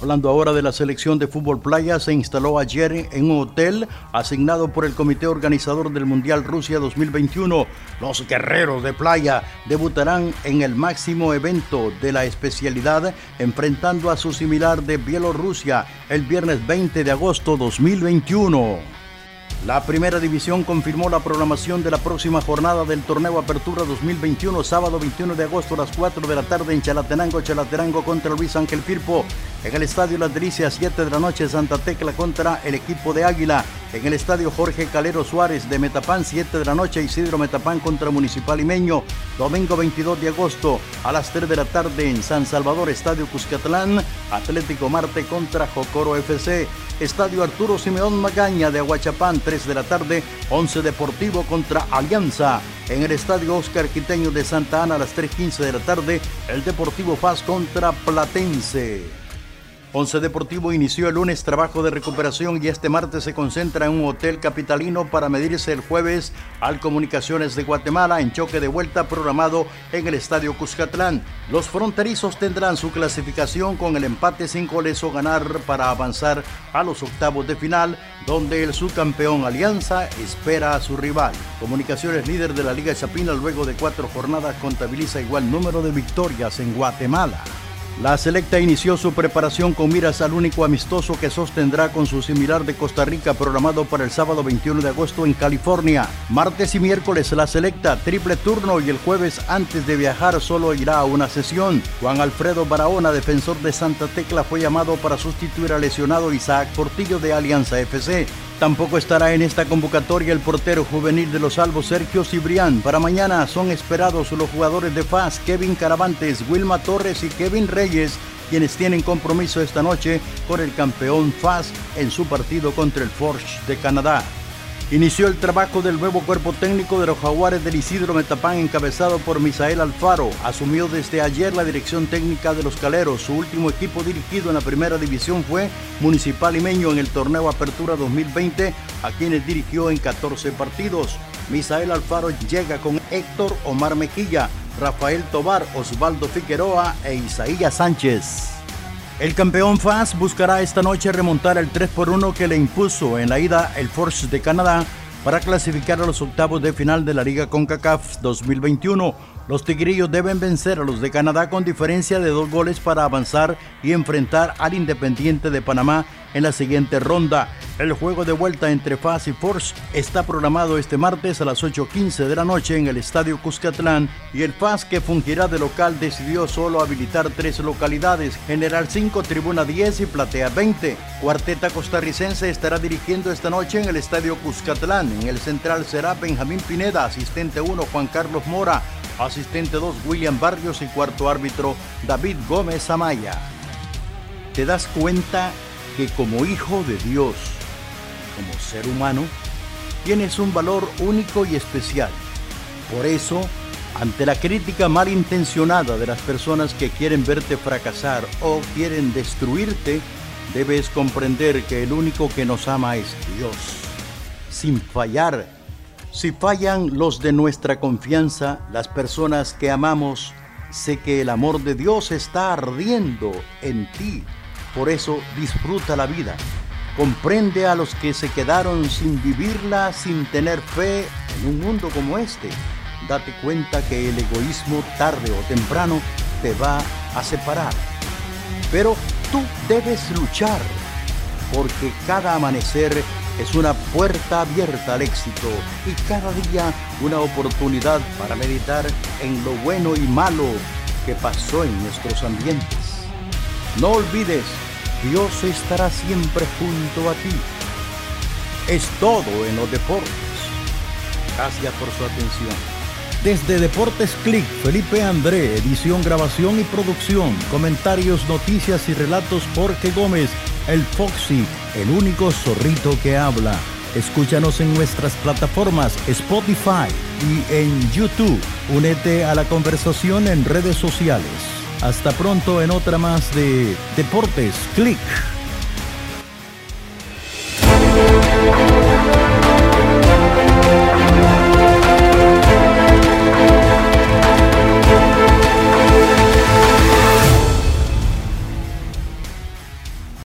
Hablando ahora de la selección de fútbol playa, se instaló ayer en un hotel asignado por el comité organizador del Mundial Rusia 2021. Los guerreros de playa debutarán en el máximo evento de la especialidad enfrentando a su similar de Bielorrusia el viernes 20 de agosto 2021. La primera división confirmó la programación de la próxima jornada del torneo Apertura 2021, sábado 21 de agosto a las 4 de la tarde en Chalatenango, Chalatenango contra Luis Ángel Firpo. En el Estadio Las Delicias, 7 de la noche, Santa Tecla contra el equipo de Águila. En el Estadio Jorge Calero Suárez de Metapán, 7 de la noche, Isidro Metapán contra Municipal Imeño. Domingo 22 de agosto a las 3 de la tarde en San Salvador, Estadio Cuscatlán, Atlético Marte contra Jocoro FC. Estadio Arturo Simeón Magaña de Aguachapán, 3 de la tarde, 11 Deportivo contra Alianza. En el Estadio Oscar Quiteño de Santa Ana a las 3.15 de la tarde, el Deportivo Paz contra Platense. Once Deportivo inició el lunes trabajo de recuperación y este martes se concentra en un hotel capitalino para medirse el jueves al Comunicaciones de Guatemala en choque de vuelta programado en el Estadio Cuscatlán. Los fronterizos tendrán su clasificación con el empate sin goles o ganar para avanzar a los octavos de final, donde el subcampeón Alianza espera a su rival. Comunicaciones líder de la Liga Chapina luego de cuatro jornadas contabiliza igual número de victorias en Guatemala. La selecta inició su preparación con miras al único amistoso que sostendrá con su similar de Costa Rica programado para el sábado 21 de agosto en California. Martes y miércoles la selecta triple turno y el jueves antes de viajar solo irá a una sesión. Juan Alfredo Barahona, defensor de Santa Tecla, fue llamado para sustituir al lesionado Isaac Portillo de Alianza FC. Tampoco estará en esta convocatoria el portero juvenil de los Salvos Sergio Cibrián. Para mañana son esperados los jugadores de FAS Kevin Caravantes, Wilma Torres y Kevin Reyes, quienes tienen compromiso esta noche por el campeón FAS en su partido contra el Forge de Canadá. Inició el trabajo del nuevo cuerpo técnico de los Jaguares del Isidro Metapán encabezado por Misael Alfaro. Asumió desde ayer la dirección técnica de los Caleros. Su último equipo dirigido en la primera división fue Municipal Imeño en el torneo Apertura 2020, a quienes dirigió en 14 partidos. Misael Alfaro llega con Héctor Omar Mejilla, Rafael Tobar, Osvaldo Figueroa e Isaías Sánchez. El campeón FAS buscará esta noche remontar el 3 por 1 que le impuso en la ida el Force de Canadá para clasificar a los octavos de final de la Liga CONCACAF 2021. Los tigrillos deben vencer a los de Canadá con diferencia de dos goles para avanzar y enfrentar al Independiente de Panamá en la siguiente ronda. El juego de vuelta entre FAS y Force está programado este martes a las 8.15 de la noche en el Estadio Cuscatlán y el FAS que fungirá de local decidió solo habilitar tres localidades, General 5, Tribuna 10 y Platea 20. Cuarteta costarricense estará dirigiendo esta noche en el Estadio Cuscatlán. En el central será Benjamín Pineda, asistente 1 Juan Carlos Mora, asistente 2 William Barrios y cuarto árbitro David Gómez Amaya. ¿Te das cuenta que como hijo de Dios, como ser humano, tienes un valor único y especial. Por eso, ante la crítica malintencionada de las personas que quieren verte fracasar o quieren destruirte, debes comprender que el único que nos ama es Dios. Sin fallar, si fallan los de nuestra confianza, las personas que amamos, sé que el amor de Dios está ardiendo en ti. Por eso disfruta la vida Comprende a los que se quedaron sin vivirla, sin tener fe en un mundo como este. Date cuenta que el egoísmo tarde o temprano te va a separar. Pero tú debes luchar, porque cada amanecer es una puerta abierta al éxito y cada día una oportunidad para meditar en lo bueno y malo que pasó en nuestros ambientes. No olvides Dios estará siempre junto a ti. Es todo en los deportes. Gracias por su atención. Desde Deportes Click, Felipe André, edición, grabación y producción, comentarios, noticias y relatos Jorge Gómez, el Foxy, el único zorrito que habla. Escúchanos en nuestras plataformas Spotify y en YouTube. Únete a la conversación en redes sociales. Hasta pronto en otra más de Deportes Click.